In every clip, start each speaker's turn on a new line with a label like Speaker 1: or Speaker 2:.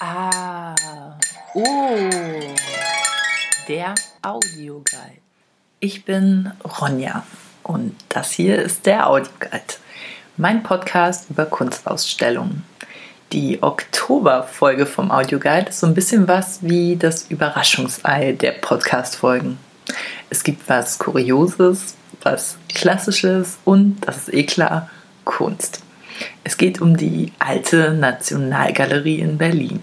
Speaker 1: Ah, oh, der Audioguide. Ich bin Ronja und das hier ist der Audioguide, mein Podcast über Kunstausstellungen. Die Oktoberfolge vom Audioguide ist so ein bisschen was wie das Überraschungsei der Podcast-Folgen. Es gibt was Kurioses, was Klassisches und, das ist eh klar, Kunst. Es geht um die alte Nationalgalerie in Berlin.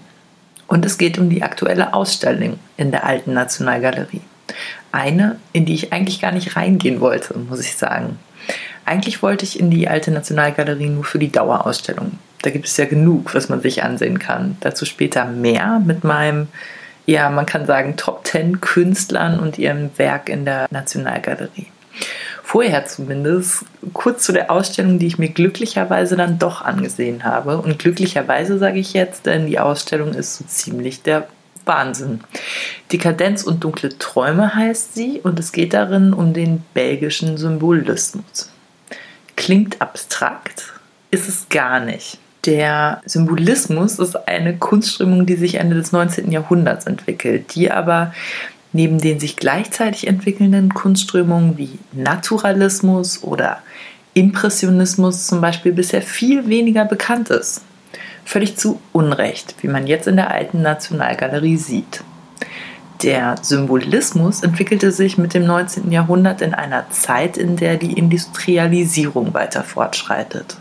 Speaker 1: Und es geht um die aktuelle Ausstellung in der alten Nationalgalerie. Eine, in die ich eigentlich gar nicht reingehen wollte, muss ich sagen. Eigentlich wollte ich in die alte Nationalgalerie nur für die Dauerausstellung. Da gibt es ja genug, was man sich ansehen kann. Dazu später mehr mit meinem, ja, man kann sagen, Top 10 Künstlern und ihrem Werk in der Nationalgalerie vorher zumindest, kurz zu der Ausstellung, die ich mir glücklicherweise dann doch angesehen habe. Und glücklicherweise sage ich jetzt, denn die Ausstellung ist so ziemlich der Wahnsinn. Dekadenz und dunkle Träume heißt sie und es geht darin um den belgischen Symbolismus. Klingt abstrakt, ist es gar nicht. Der Symbolismus ist eine Kunstströmung, die sich Ende des 19. Jahrhunderts entwickelt, die aber neben den sich gleichzeitig entwickelnden Kunstströmungen wie Naturalismus oder Impressionismus zum Beispiel bisher viel weniger bekannt ist. Völlig zu Unrecht, wie man jetzt in der alten Nationalgalerie sieht. Der Symbolismus entwickelte sich mit dem 19. Jahrhundert in einer Zeit, in der die Industrialisierung weiter fortschreitet.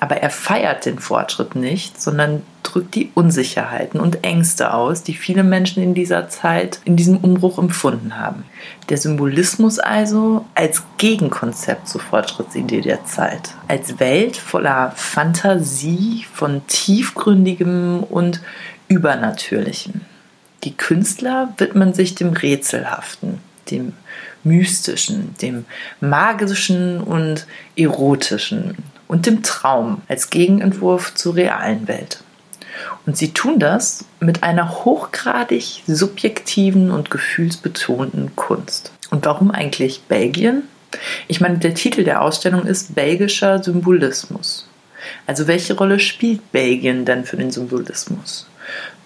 Speaker 1: Aber er feiert den Fortschritt nicht, sondern drückt die Unsicherheiten und Ängste aus, die viele Menschen in dieser Zeit, in diesem Umbruch empfunden haben. Der Symbolismus also als Gegenkonzept zur Fortschrittsidee der Zeit, als Welt voller Fantasie, von tiefgründigem und übernatürlichem. Die Künstler widmen sich dem Rätselhaften, dem Mystischen, dem Magischen und Erotischen, und dem Traum als Gegenentwurf zur realen Welt. Und sie tun das mit einer hochgradig subjektiven und gefühlsbetonten Kunst. Und warum eigentlich Belgien? Ich meine, der Titel der Ausstellung ist Belgischer Symbolismus. Also welche Rolle spielt Belgien denn für den Symbolismus?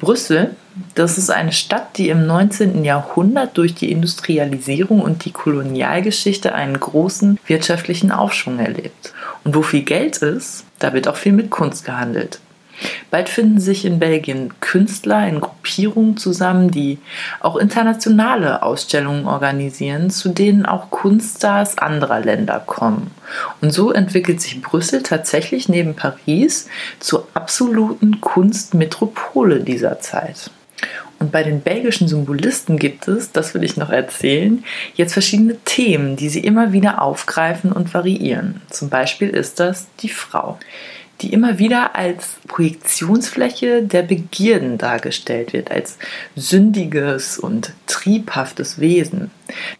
Speaker 1: Brüssel, das ist eine Stadt, die im 19. Jahrhundert durch die Industrialisierung und die Kolonialgeschichte einen großen wirtschaftlichen Aufschwung erlebt. Und wo viel Geld ist, da wird auch viel mit Kunst gehandelt. Bald finden sich in Belgien Künstler in Gruppierungen zusammen, die auch internationale Ausstellungen organisieren, zu denen auch Kunststars anderer Länder kommen. Und so entwickelt sich Brüssel tatsächlich neben Paris zur absoluten Kunstmetropole dieser Zeit. Und bei den belgischen Symbolisten gibt es, das will ich noch erzählen, jetzt verschiedene Themen, die sie immer wieder aufgreifen und variieren. Zum Beispiel ist das die Frau die immer wieder als Projektionsfläche der Begierden dargestellt wird, als sündiges und triebhaftes Wesen.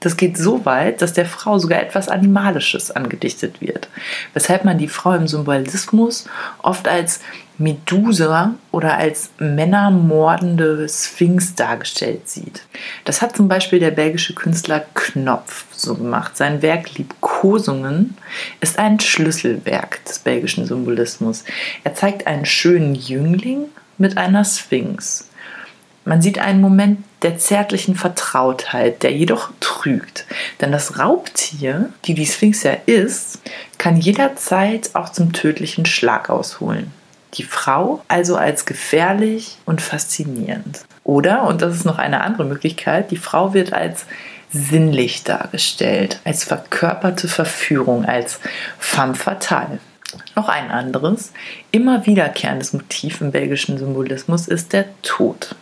Speaker 1: Das geht so weit, dass der Frau sogar etwas Animalisches angedichtet wird, weshalb man die Frau im Symbolismus oft als Medusa oder als männermordende Sphinx dargestellt sieht. Das hat zum Beispiel der belgische Künstler Knopf so gemacht. Sein Werk Liebkosungen ist ein Schlüsselwerk des belgischen Symbolismus. Er zeigt einen schönen Jüngling mit einer Sphinx. Man sieht einen Moment der zärtlichen Vertrautheit, der jedoch trügt. Denn das Raubtier, die die Sphinx ja ist, kann jederzeit auch zum tödlichen Schlag ausholen die Frau also als gefährlich und faszinierend. Oder, und das ist noch eine andere Möglichkeit, die Frau wird als sinnlich dargestellt, als verkörperte Verführung, als femme fatale. Noch ein anderes, immer wiederkehrendes Motiv im belgischen Symbolismus ist der Tod.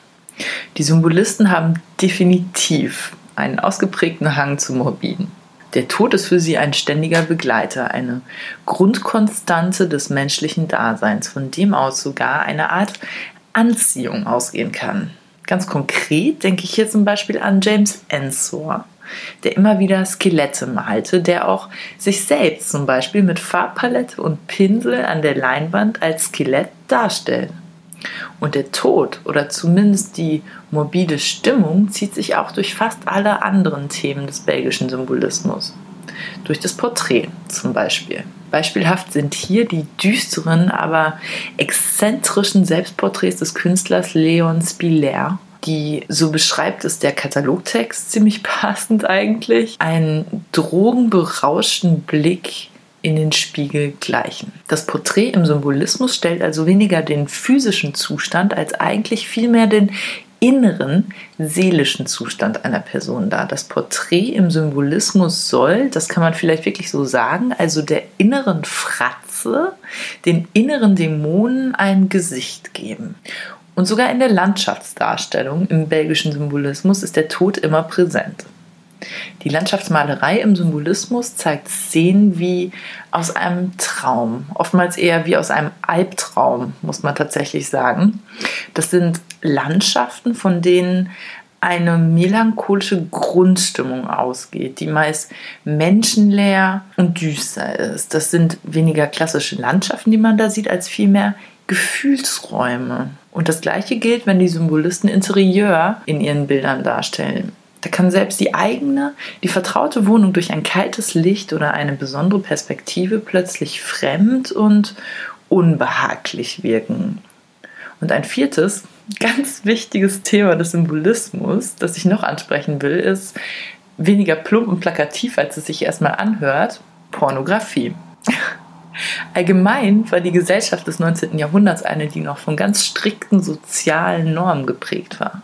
Speaker 1: Die Symbolisten haben definitiv einen ausgeprägten Hang zum Morbiden. Der Tod ist für sie ein ständiger Begleiter, eine Grundkonstante des menschlichen Daseins, von dem aus sogar eine Art Anziehung ausgehen kann. Ganz konkret denke ich hier zum Beispiel an James Ensor, der immer wieder Skelette malte, der auch sich selbst zum Beispiel mit Farbpalette und Pinsel an der Leinwand als Skelett darstellt. Und der Tod oder zumindest die morbide Stimmung zieht sich auch durch fast alle anderen Themen des belgischen Symbolismus. durch das Porträt zum Beispiel. Beispielhaft sind hier die düsteren, aber exzentrischen Selbstporträts des Künstlers Leon Spiller, die, so beschreibt es der Katalogtext ziemlich passend eigentlich, einen drogenberauschten Blick in den Spiegel gleichen. Das Porträt im Symbolismus stellt also weniger den physischen Zustand als eigentlich vielmehr den inneren seelischen Zustand einer Person dar. Das Porträt im Symbolismus soll, das kann man vielleicht wirklich so sagen, also der inneren Fratze, den inneren Dämonen ein Gesicht geben. Und sogar in der Landschaftsdarstellung im belgischen Symbolismus ist der Tod immer präsent. Die Landschaftsmalerei im Symbolismus zeigt Szenen wie aus einem Traum, oftmals eher wie aus einem Albtraum, muss man tatsächlich sagen. Das sind Landschaften, von denen eine melancholische Grundstimmung ausgeht, die meist menschenleer und düster ist. Das sind weniger klassische Landschaften, die man da sieht, als vielmehr Gefühlsräume. Und das gleiche gilt, wenn die Symbolisten Interieur in ihren Bildern darstellen. Da kann selbst die eigene, die vertraute Wohnung durch ein kaltes Licht oder eine besondere Perspektive plötzlich fremd und unbehaglich wirken. Und ein viertes, ganz wichtiges Thema des Symbolismus, das ich noch ansprechen will, ist weniger plump und plakativ, als es sich erstmal anhört, Pornografie. Allgemein war die Gesellschaft des 19. Jahrhunderts eine, die noch von ganz strikten sozialen Normen geprägt war.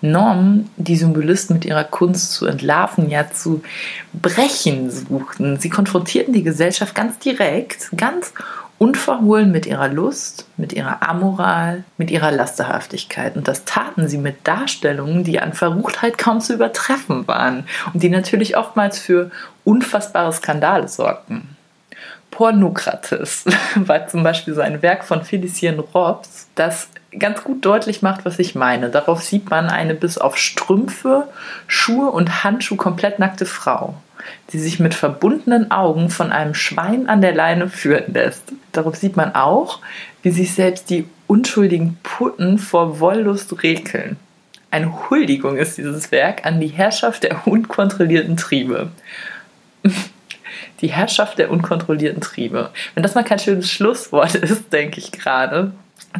Speaker 1: Normen, die Symbolisten mit ihrer Kunst zu entlarven, ja zu brechen suchten. Sie konfrontierten die Gesellschaft ganz direkt, ganz unverhohlen mit ihrer Lust, mit ihrer Amoral, mit ihrer Lasterhaftigkeit. Und das taten sie mit Darstellungen, die an Verruchtheit kaum zu übertreffen waren und die natürlich oftmals für unfassbare Skandale sorgten. Pornokrates war zum Beispiel so ein Werk von Felicien Robs, das ganz gut deutlich macht, was ich meine. Darauf sieht man eine bis auf Strümpfe, Schuhe und Handschuhe komplett nackte Frau, die sich mit verbundenen Augen von einem Schwein an der Leine führen lässt. Darauf sieht man auch, wie sich selbst die unschuldigen Putten vor Wollust rekeln. Eine Huldigung ist dieses Werk an die Herrschaft der unkontrollierten Triebe die Herrschaft der unkontrollierten Triebe. Wenn das mal kein schönes Schlusswort ist, denke ich gerade,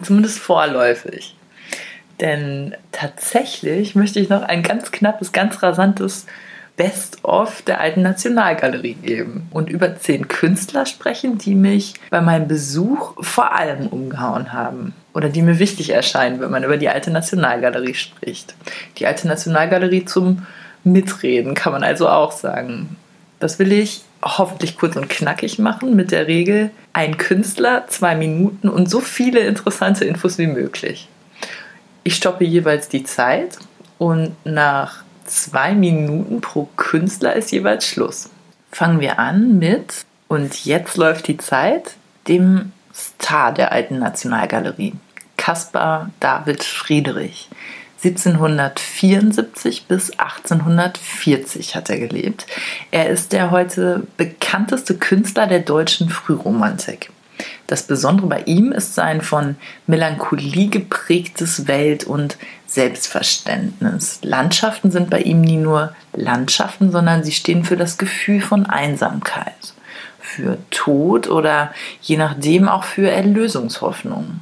Speaker 1: zumindest vorläufig. Denn tatsächlich möchte ich noch ein ganz knappes, ganz rasantes Best-of der alten Nationalgalerie geben und über zehn Künstler sprechen, die mich bei meinem Besuch vor allem umgehauen haben oder die mir wichtig erscheinen, wenn man über die alte Nationalgalerie spricht. Die alte Nationalgalerie zum Mitreden kann man also auch sagen. Das will ich hoffentlich kurz und knackig machen mit der Regel ein Künstler, zwei Minuten und so viele interessante Infos wie möglich. Ich stoppe jeweils die Zeit und nach zwei Minuten pro Künstler ist jeweils Schluss. Fangen wir an mit, und jetzt läuft die Zeit, dem Star der alten Nationalgalerie, Caspar David Friedrich. 1774 bis 1840 hat er gelebt. Er ist der heute bekannteste Künstler der deutschen Frühromantik. Das Besondere bei ihm ist sein von Melancholie geprägtes Welt- und Selbstverständnis. Landschaften sind bei ihm nie nur Landschaften, sondern sie stehen für das Gefühl von Einsamkeit, für Tod oder je nachdem auch für Erlösungshoffnung.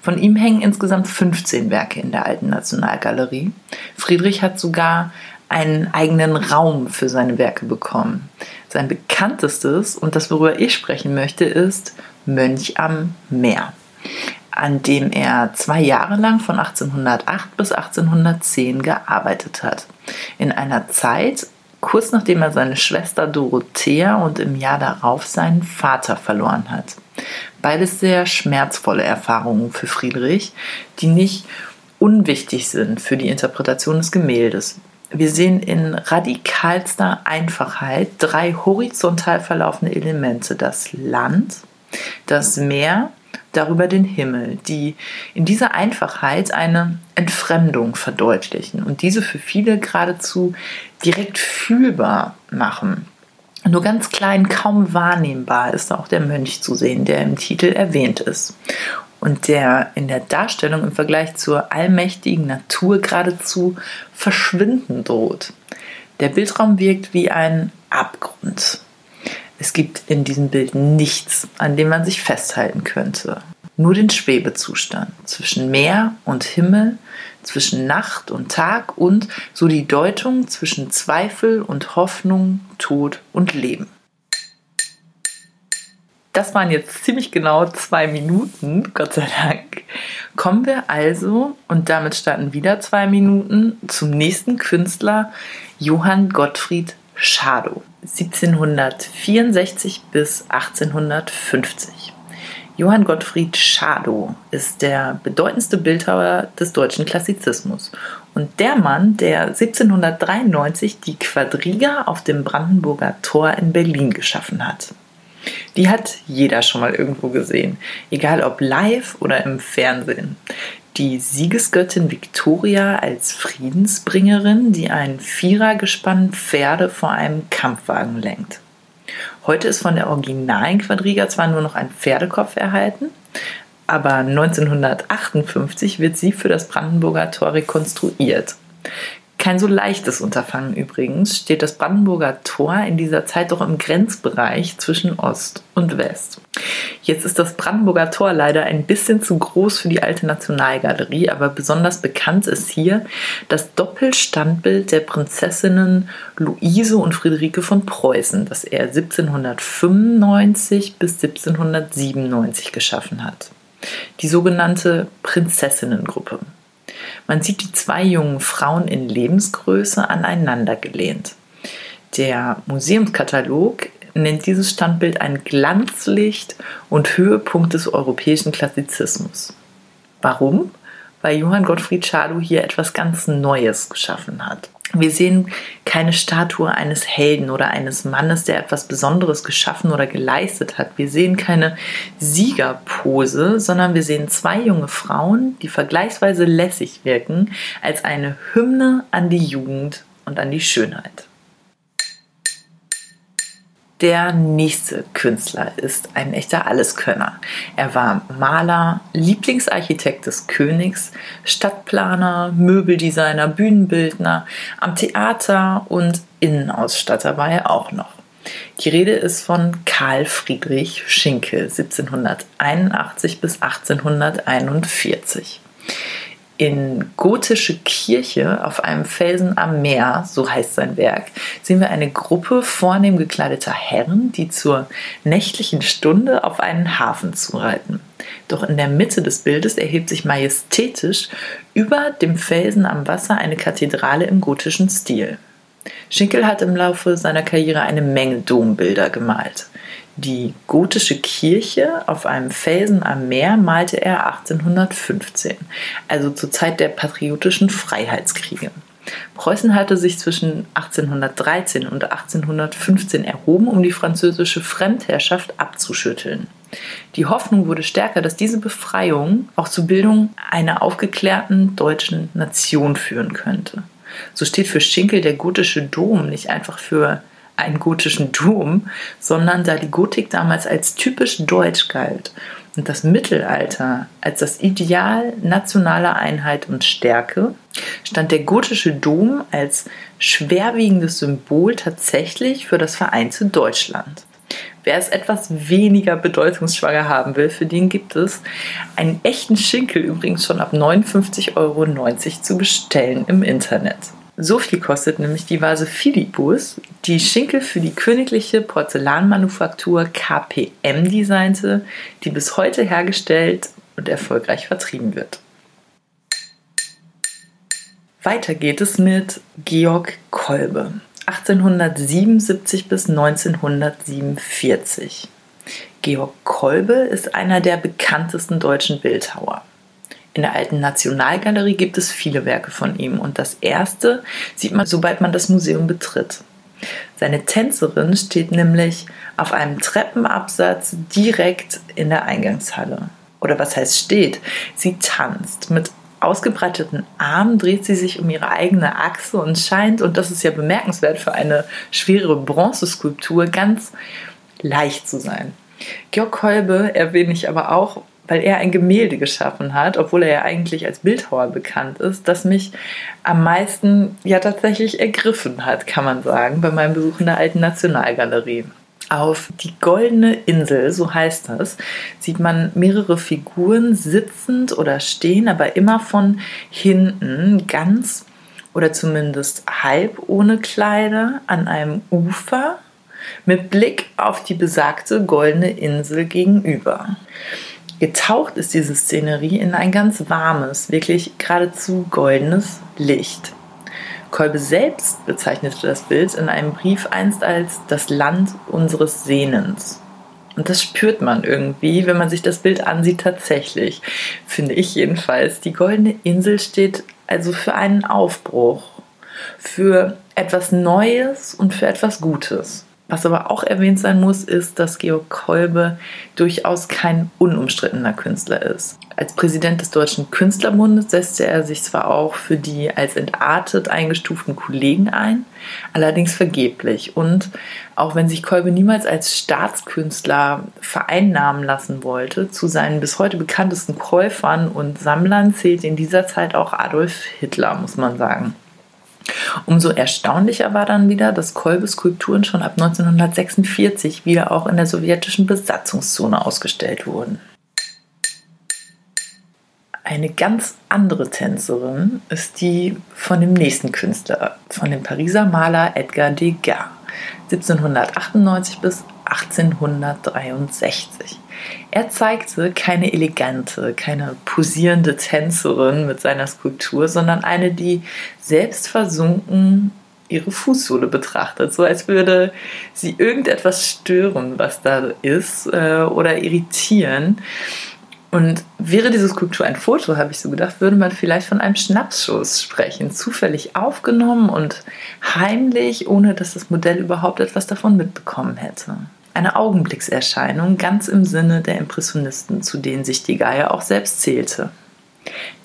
Speaker 1: Von ihm hängen insgesamt 15 Werke in der Alten Nationalgalerie. Friedrich hat sogar einen eigenen Raum für seine Werke bekommen. Sein bekanntestes und das, worüber ich sprechen möchte, ist Mönch am Meer, an dem er zwei Jahre lang von 1808 bis 1810 gearbeitet hat. In einer Zeit, kurz nachdem er seine Schwester Dorothea und im Jahr darauf seinen Vater verloren hat. Beides sehr schmerzvolle Erfahrungen für Friedrich, die nicht unwichtig sind für die Interpretation des Gemäldes. Wir sehen in radikalster Einfachheit drei horizontal verlaufende Elemente. Das Land, das Meer, darüber den Himmel, die in dieser Einfachheit eine Entfremdung verdeutlichen und diese für viele geradezu direkt fühlbar machen. Nur ganz klein, kaum wahrnehmbar ist auch der Mönch zu sehen, der im Titel erwähnt ist und der in der Darstellung im Vergleich zur allmächtigen Natur geradezu verschwinden droht. Der Bildraum wirkt wie ein Abgrund. Es gibt in diesem Bild nichts, an dem man sich festhalten könnte. Nur den Schwebezustand zwischen Meer und Himmel, zwischen Nacht und Tag und so die Deutung zwischen Zweifel und Hoffnung, Tod und Leben. Das waren jetzt ziemlich genau zwei Minuten, Gott sei Dank. Kommen wir also, und damit starten wieder zwei Minuten, zum nächsten Künstler, Johann Gottfried Schadow, 1764 bis 1850. Johann Gottfried Schadow ist der bedeutendste Bildhauer des deutschen Klassizismus und der Mann, der 1793 die Quadriga auf dem Brandenburger Tor in Berlin geschaffen hat. Die hat jeder schon mal irgendwo gesehen, egal ob live oder im Fernsehen. Die Siegesgöttin Victoria als Friedensbringerin, die ein Vierergespann Pferde vor einem Kampfwagen lenkt. Heute ist von der originalen Quadriga zwar nur noch ein Pferdekopf erhalten, aber 1958 wird sie für das Brandenburger Tor rekonstruiert. Kein so leichtes Unterfangen übrigens, steht das Brandenburger Tor in dieser Zeit doch im Grenzbereich zwischen Ost und West. Jetzt ist das Brandenburger Tor leider ein bisschen zu groß für die alte Nationalgalerie, aber besonders bekannt ist hier das Doppelstandbild der Prinzessinnen Luise und Friederike von Preußen, das er 1795 bis 1797 geschaffen hat. Die sogenannte Prinzessinnengruppe. Man sieht die zwei jungen Frauen in Lebensgröße aneinandergelehnt. Der Museumskatalog nennt dieses Standbild ein Glanzlicht und Höhepunkt des europäischen Klassizismus. Warum? Weil Johann Gottfried Schadow hier etwas ganz Neues geschaffen hat. Wir sehen keine Statue eines Helden oder eines Mannes, der etwas Besonderes geschaffen oder geleistet hat. Wir sehen keine Siegerpose, sondern wir sehen zwei junge Frauen, die vergleichsweise lässig wirken, als eine Hymne an die Jugend und an die Schönheit. Der nächste Künstler ist ein echter Alleskönner. Er war Maler, Lieblingsarchitekt des Königs, Stadtplaner, Möbeldesigner, Bühnenbildner, am Theater und Innenausstatter war er auch noch. Die Rede ist von Karl Friedrich Schinkel 1781 bis 1841 in Gotische Kirche auf einem Felsen am Meer, so heißt sein Werk, sehen wir eine Gruppe vornehm gekleideter Herren, die zur nächtlichen Stunde auf einen Hafen zureiten. Doch in der Mitte des Bildes erhebt sich majestätisch über dem Felsen am Wasser eine Kathedrale im gotischen Stil. Schinkel hat im Laufe seiner Karriere eine Menge Dombilder gemalt. Die gotische Kirche auf einem Felsen am Meer malte er 1815, also zur Zeit der patriotischen Freiheitskriege. Preußen hatte sich zwischen 1813 und 1815 erhoben, um die französische Fremdherrschaft abzuschütteln. Die Hoffnung wurde stärker, dass diese Befreiung auch zur Bildung einer aufgeklärten deutschen Nation führen könnte. So steht für Schinkel der gotische Dom nicht einfach für einen gotischen Dom, sondern da die Gotik damals als typisch deutsch galt und das Mittelalter als das Ideal nationaler Einheit und Stärke, stand der gotische Dom als schwerwiegendes Symbol tatsächlich für das vereinte Deutschland. Wer es etwas weniger bedeutungsschwanger haben will, für den gibt es einen echten Schinkel übrigens schon ab 59,90 Euro zu bestellen im Internet. So viel kostet nämlich die Vase Philippus, die Schinkel für die königliche Porzellanmanufaktur KPM designte, die bis heute hergestellt und erfolgreich vertrieben wird. Weiter geht es mit Georg Kolbe, 1877 bis 1947. Georg Kolbe ist einer der bekanntesten deutschen Bildhauer. In der alten Nationalgalerie gibt es viele Werke von ihm und das erste sieht man, sobald man das Museum betritt. Seine Tänzerin steht nämlich auf einem Treppenabsatz direkt in der Eingangshalle. Oder was heißt steht? Sie tanzt. Mit ausgebreiteten Armen dreht sie sich um ihre eigene Achse und scheint, und das ist ja bemerkenswert für eine schwere Bronzeskulptur, ganz leicht zu sein. Georg Kolbe erwähne ich aber auch, weil er ein Gemälde geschaffen hat, obwohl er ja eigentlich als Bildhauer bekannt ist, das mich am meisten ja tatsächlich ergriffen hat, kann man sagen, bei meinem Besuch in der alten Nationalgalerie. Auf die goldene Insel, so heißt das, sieht man mehrere Figuren sitzend oder stehen, aber immer von hinten ganz oder zumindest halb ohne Kleider an einem Ufer mit Blick auf die besagte goldene Insel gegenüber. Getaucht ist diese Szenerie in ein ganz warmes, wirklich geradezu goldenes Licht. Kolbe selbst bezeichnete das Bild in einem Brief einst als das Land unseres Sehnens. Und das spürt man irgendwie, wenn man sich das Bild ansieht, tatsächlich. Finde ich jedenfalls. Die goldene Insel steht also für einen Aufbruch, für etwas Neues und für etwas Gutes. Was aber auch erwähnt sein muss, ist, dass Georg Kolbe durchaus kein unumstrittener Künstler ist. Als Präsident des Deutschen Künstlerbundes setzte er sich zwar auch für die als entartet eingestuften Kollegen ein, allerdings vergeblich. Und auch wenn sich Kolbe niemals als Staatskünstler vereinnahmen lassen wollte, zu seinen bis heute bekanntesten Käufern und Sammlern zählt in dieser Zeit auch Adolf Hitler, muss man sagen. Umso erstaunlicher war dann wieder, dass Kolbes Skulpturen schon ab 1946 wieder auch in der sowjetischen Besatzungszone ausgestellt wurden. Eine ganz andere Tänzerin ist die von dem nächsten Künstler, von dem Pariser Maler Edgar Degas, 1798 bis 1863. Er zeigte keine elegante, keine posierende Tänzerin mit seiner Skulptur, sondern eine, die selbstversunken ihre Fußsohle betrachtet, so als würde sie irgendetwas stören, was da ist, äh, oder irritieren. Und wäre diese Skulptur ein Foto, habe ich so gedacht, würde man vielleicht von einem Schnapsschuss sprechen. Zufällig aufgenommen und heimlich, ohne dass das Modell überhaupt etwas davon mitbekommen hätte eine Augenblickserscheinung ganz im Sinne der Impressionisten, zu denen sich die Geier auch selbst zählte.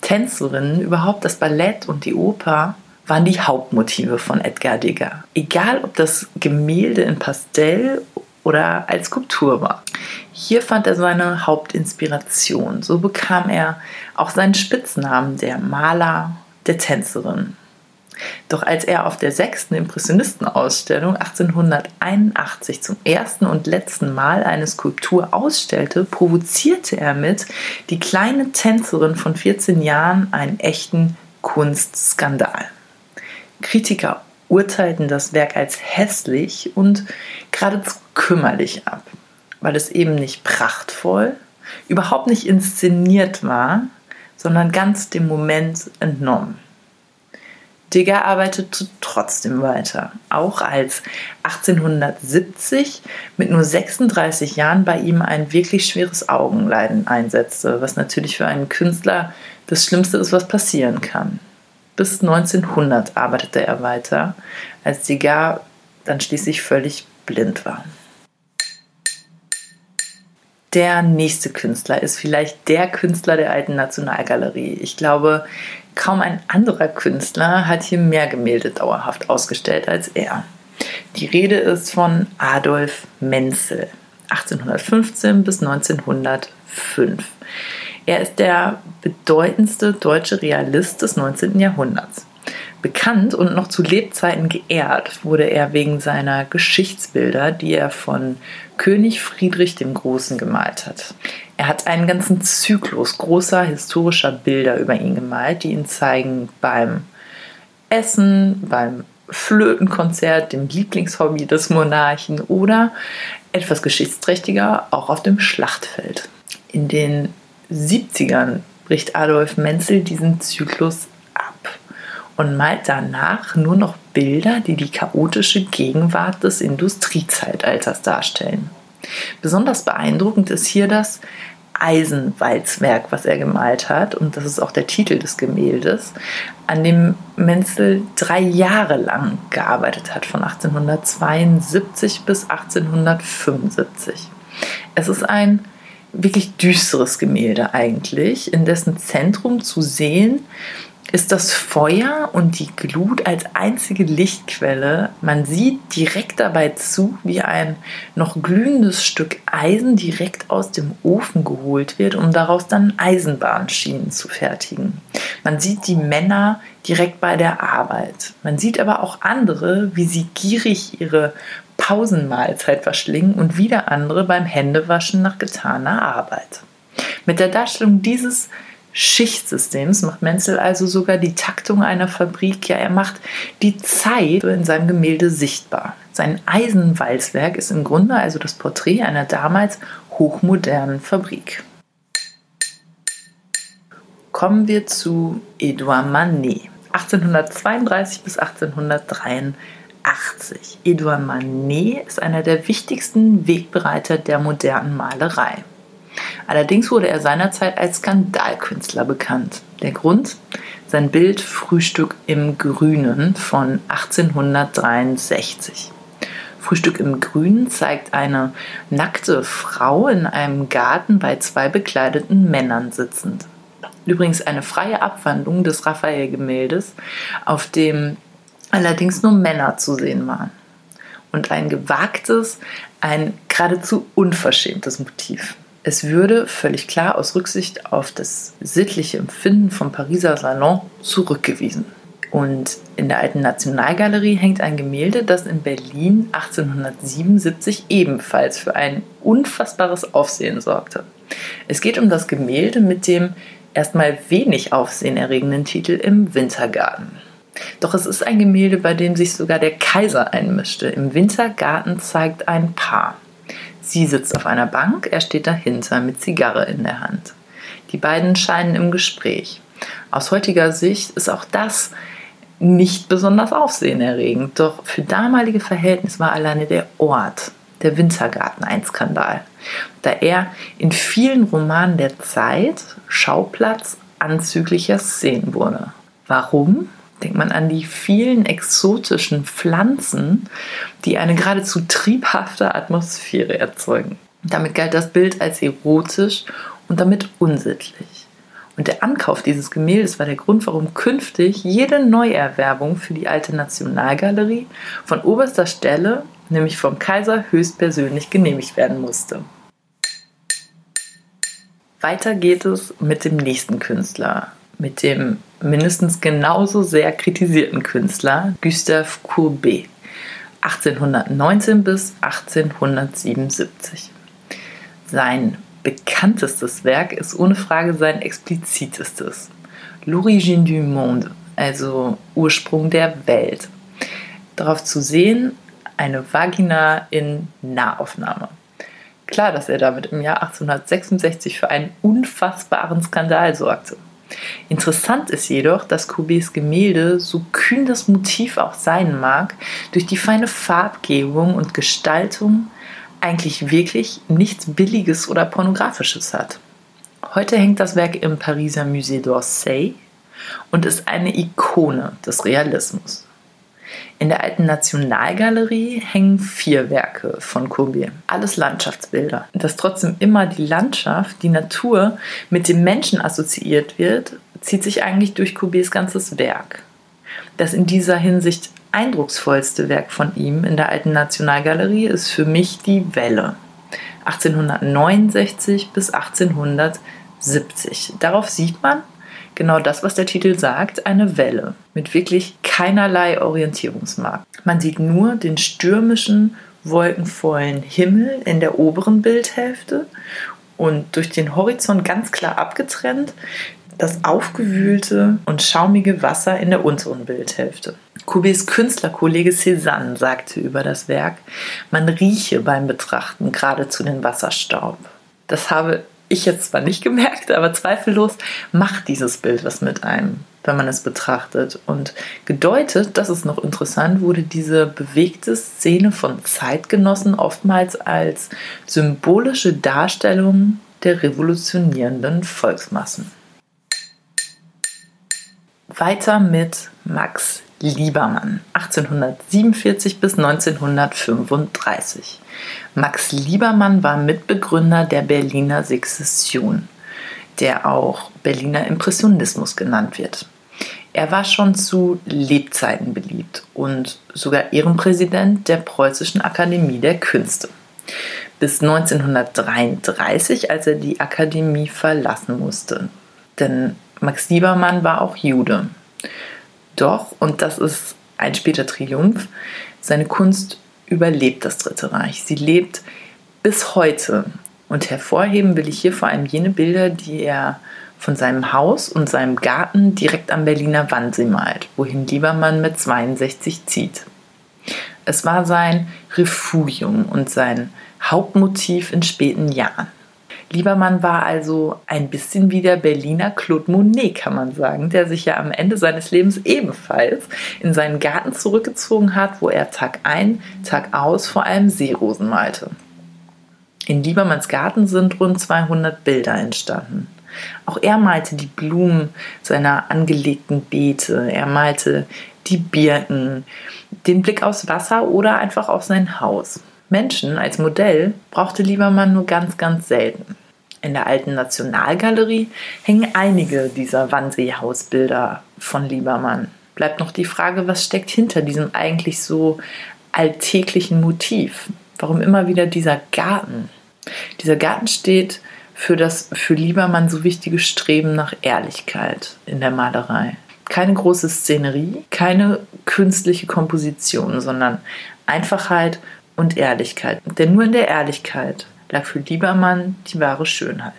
Speaker 1: Tänzerinnen, überhaupt das Ballett und die Oper waren die Hauptmotive von Edgar Degas. Egal, ob das Gemälde in Pastell oder als Skulptur war. Hier fand er seine Hauptinspiration. So bekam er auch seinen Spitznamen der Maler der Tänzerin. Doch als er auf der sechsten Impressionistenausstellung 1881 zum ersten und letzten Mal eine Skulptur ausstellte, provozierte er mit die kleine Tänzerin von 14 Jahren einen echten Kunstskandal. Kritiker urteilten das Werk als hässlich und geradezu kümmerlich ab, weil es eben nicht prachtvoll, überhaupt nicht inszeniert war, sondern ganz dem Moment entnommen. Digger arbeitete trotzdem weiter, auch als 1870 mit nur 36 Jahren bei ihm ein wirklich schweres Augenleiden einsetzte, was natürlich für einen Künstler das Schlimmste ist, was passieren kann. Bis 1900 arbeitete er weiter, als Degas dann schließlich völlig blind war. Der nächste Künstler ist vielleicht der Künstler der alten Nationalgalerie. Ich glaube, Kaum ein anderer Künstler hat hier mehr Gemälde dauerhaft ausgestellt als er. Die Rede ist von Adolf Menzel, 1815 bis 1905. Er ist der bedeutendste deutsche Realist des 19. Jahrhunderts. Bekannt und noch zu Lebzeiten geehrt wurde er wegen seiner Geschichtsbilder, die er von König Friedrich dem Großen gemalt hat. Er hat einen ganzen Zyklus großer historischer Bilder über ihn gemalt, die ihn zeigen beim Essen, beim Flötenkonzert, dem Lieblingshobby des Monarchen oder etwas geschichtsträchtiger auch auf dem Schlachtfeld. In den 70ern bricht Adolf Menzel diesen Zyklus und malt danach nur noch Bilder, die die chaotische Gegenwart des Industriezeitalters darstellen. Besonders beeindruckend ist hier das Eisenwalzwerk, was er gemalt hat, und das ist auch der Titel des Gemäldes, an dem Menzel drei Jahre lang gearbeitet hat, von 1872 bis 1875. Es ist ein wirklich düsteres Gemälde eigentlich, in dessen Zentrum zu sehen ist das Feuer und die Glut als einzige Lichtquelle. Man sieht direkt dabei zu, wie ein noch glühendes Stück Eisen direkt aus dem Ofen geholt wird, um daraus dann Eisenbahnschienen zu fertigen. Man sieht die Männer direkt bei der Arbeit. Man sieht aber auch andere, wie sie gierig ihre Pausenmahlzeit verschlingen und wieder andere beim Händewaschen nach getaner Arbeit. Mit der Darstellung dieses Schichtsystems macht Menzel also sogar die Taktung einer Fabrik. Ja, er macht die Zeit in seinem Gemälde sichtbar. Sein Eisenwalzwerk ist im Grunde also das Porträt einer damals hochmodernen Fabrik. Kommen wir zu Edouard Manet, 1832 bis 1883. Edouard Manet ist einer der wichtigsten Wegbereiter der modernen Malerei. Allerdings wurde er seinerzeit als Skandalkünstler bekannt. Der Grund? Sein Bild Frühstück im Grünen von 1863. Frühstück im Grünen zeigt eine nackte Frau in einem Garten bei zwei bekleideten Männern sitzend. Übrigens eine freie Abwandlung des Raphael-Gemäldes, auf dem allerdings nur Männer zu sehen waren. Und ein gewagtes, ein geradezu unverschämtes Motiv. Es würde völlig klar aus Rücksicht auf das sittliche Empfinden vom Pariser Salon zurückgewiesen. Und in der alten Nationalgalerie hängt ein Gemälde, das in Berlin 1877 ebenfalls für ein unfassbares Aufsehen sorgte. Es geht um das Gemälde mit dem erstmal wenig aufsehenerregenden Titel Im Wintergarten. Doch es ist ein Gemälde, bei dem sich sogar der Kaiser einmischte. Im Wintergarten zeigt ein Paar. Sie sitzt auf einer Bank, er steht dahinter mit Zigarre in der Hand. Die beiden scheinen im Gespräch. Aus heutiger Sicht ist auch das nicht besonders aufsehenerregend, doch für damalige Verhältnisse war alleine der Ort, der Wintergarten, ein Skandal, da er in vielen Romanen der Zeit Schauplatz anzüglicher Szenen wurde. Warum? Denkt man an die vielen exotischen Pflanzen, die eine geradezu triebhafte Atmosphäre erzeugen. Damit galt das Bild als erotisch und damit unsittlich. Und der Ankauf dieses Gemäldes war der Grund, warum künftig jede Neuerwerbung für die alte Nationalgalerie von oberster Stelle, nämlich vom Kaiser, höchstpersönlich genehmigt werden musste. Weiter geht es mit dem nächsten Künstler, mit dem mindestens genauso sehr kritisierten Künstler Gustave Courbet 1819 bis 1877. Sein bekanntestes Werk ist ohne Frage sein explizitestes, L'origine du monde, also Ursprung der Welt. Darauf zu sehen, eine Vagina in Nahaufnahme. Klar, dass er damit im Jahr 1866 für einen unfassbaren Skandal sorgte. Interessant ist jedoch, dass Courbets Gemälde, so kühn das Motiv auch sein mag, durch die feine Farbgebung und Gestaltung eigentlich wirklich nichts Billiges oder Pornografisches hat. Heute hängt das Werk im Pariser Musée d'Orsay und ist eine Ikone des Realismus. In der alten Nationalgalerie hängen vier Werke von Courbet, alles Landschaftsbilder. Dass trotzdem immer die Landschaft, die Natur mit dem Menschen assoziiert wird, zieht sich eigentlich durch Courbets ganzes Werk. Das in dieser Hinsicht eindrucksvollste Werk von ihm in der alten Nationalgalerie ist für mich die Welle. 1869 bis 1870. Darauf sieht man, genau das, was der Titel sagt, eine Welle mit wirklich keinerlei Orientierungsmarkt. Man sieht nur den stürmischen, wolkenvollen Himmel in der oberen Bildhälfte und durch den Horizont ganz klar abgetrennt das aufgewühlte und schaumige Wasser in der unteren Bildhälfte. Courbets Künstlerkollege Cézanne sagte über das Werk, man rieche beim Betrachten geradezu den Wasserstaub. Das habe ich jetzt zwar nicht gemerkt, aber zweifellos macht dieses Bild was mit einem, wenn man es betrachtet. Und gedeutet, das ist noch interessant, wurde diese bewegte Szene von Zeitgenossen oftmals als symbolische Darstellung der revolutionierenden Volksmassen. Weiter mit Max Liebermann, 1847 bis 1935. Max Liebermann war Mitbegründer der Berliner Sezession, der auch Berliner Impressionismus genannt wird. Er war schon zu Lebzeiten beliebt und sogar Ehrenpräsident der Preußischen Akademie der Künste. Bis 1933, als er die Akademie verlassen musste. Denn Max Liebermann war auch Jude. Doch, und das ist ein später Triumph, seine Kunst überlebt das Dritte Reich. Sie lebt bis heute. Und hervorheben will ich hier vor allem jene Bilder, die er von seinem Haus und seinem Garten direkt am Berliner Wannsee malt, wohin Liebermann mit 62 zieht. Es war sein Refugium und sein Hauptmotiv in späten Jahren. Liebermann war also ein bisschen wie der Berliner Claude Monet, kann man sagen, der sich ja am Ende seines Lebens ebenfalls in seinen Garten zurückgezogen hat, wo er Tag ein, Tag aus vor allem Seerosen malte. In Liebermanns Garten sind rund 200 Bilder entstanden. Auch er malte die Blumen seiner angelegten Beete, er malte die Birken, den Blick aufs Wasser oder einfach auf sein Haus. Menschen als Modell brauchte Liebermann nur ganz, ganz selten. In der alten Nationalgalerie hängen einige dieser Wannseehausbilder von Liebermann. Bleibt noch die Frage, was steckt hinter diesem eigentlich so alltäglichen Motiv? Warum immer wieder dieser Garten? Dieser Garten steht für das für Liebermann so wichtige Streben nach Ehrlichkeit in der Malerei. Keine große Szenerie, keine künstliche Komposition, sondern Einfachheit und Ehrlichkeit. Denn nur in der Ehrlichkeit lag für Liebermann die wahre Schönheit.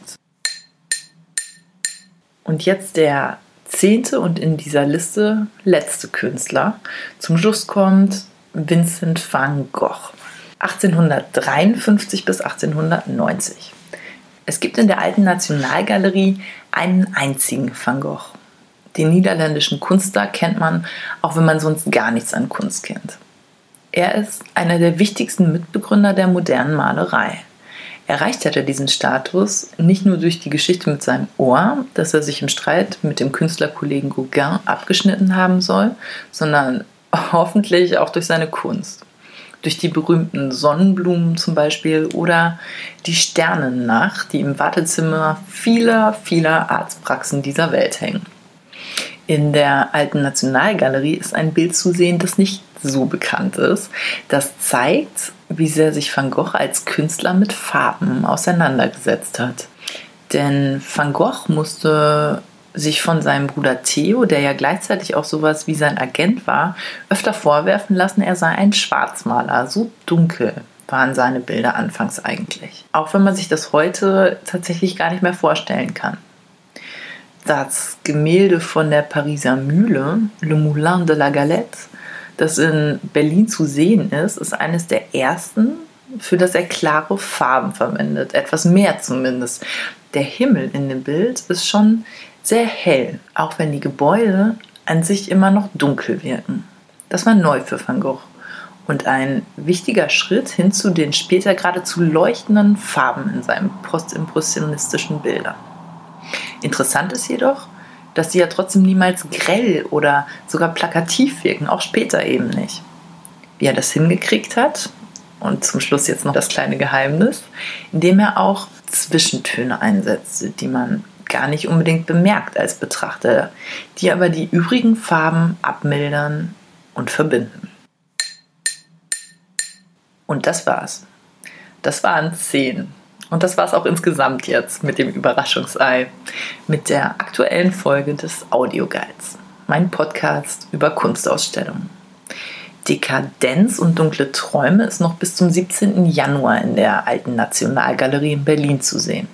Speaker 1: Und jetzt der zehnte und in dieser Liste letzte Künstler. Zum Schluss kommt Vincent van Gogh. 1853 bis 1890. Es gibt in der alten Nationalgalerie einen einzigen Van Gogh. Den niederländischen Künstler kennt man, auch wenn man sonst gar nichts an Kunst kennt. Er ist einer der wichtigsten Mitbegründer der modernen Malerei. Erreicht hat er diesen Status nicht nur durch die Geschichte mit seinem Ohr, dass er sich im Streit mit dem Künstlerkollegen Gauguin abgeschnitten haben soll, sondern hoffentlich auch durch seine Kunst durch die berühmten Sonnenblumen zum Beispiel oder die Sternennacht, die im Wartezimmer vieler, vieler Arztpraxen dieser Welt hängen. In der alten Nationalgalerie ist ein Bild zu sehen, das nicht so bekannt ist. Das zeigt, wie sehr sich Van Gogh als Künstler mit Farben auseinandergesetzt hat. Denn Van Gogh musste sich von seinem Bruder Theo, der ja gleichzeitig auch sowas wie sein Agent war, öfter vorwerfen lassen, er sei ein Schwarzmaler. So dunkel waren seine Bilder anfangs eigentlich. Auch wenn man sich das heute tatsächlich gar nicht mehr vorstellen kann. Das Gemälde von der Pariser Mühle, Le Moulin de la Galette, das in Berlin zu sehen ist, ist eines der ersten, für das er klare Farben verwendet. Etwas mehr zumindest. Der Himmel in dem Bild ist schon sehr hell, auch wenn die Gebäude an sich immer noch dunkel wirken. Das war neu für Van Gogh und ein wichtiger Schritt hin zu den später geradezu leuchtenden Farben in seinen postimpressionistischen Bildern. Interessant ist jedoch, dass sie ja trotzdem niemals grell oder sogar plakativ wirken, auch später eben nicht. Wie er das hingekriegt hat, und zum Schluss jetzt noch das kleine Geheimnis, indem er auch Zwischentöne einsetzte, die man gar nicht unbedingt bemerkt als Betrachter, die aber die übrigen Farben abmildern und verbinden. Und das war's. Das waren zehn. Und das war's auch insgesamt jetzt mit dem Überraschungsei, mit der aktuellen Folge des Audioguides, mein Podcast über Kunstausstellungen. Dekadenz und dunkle Träume ist noch bis zum 17. Januar in der Alten Nationalgalerie in Berlin zu sehen.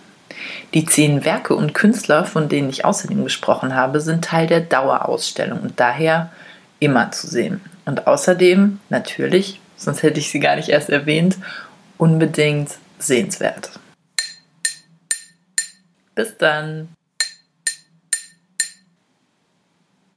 Speaker 1: Die zehn Werke und Künstler, von denen ich außerdem gesprochen habe, sind Teil der Dauerausstellung und daher immer zu sehen. Und außerdem, natürlich, sonst hätte ich sie gar nicht erst erwähnt, unbedingt sehenswert. Bis dann!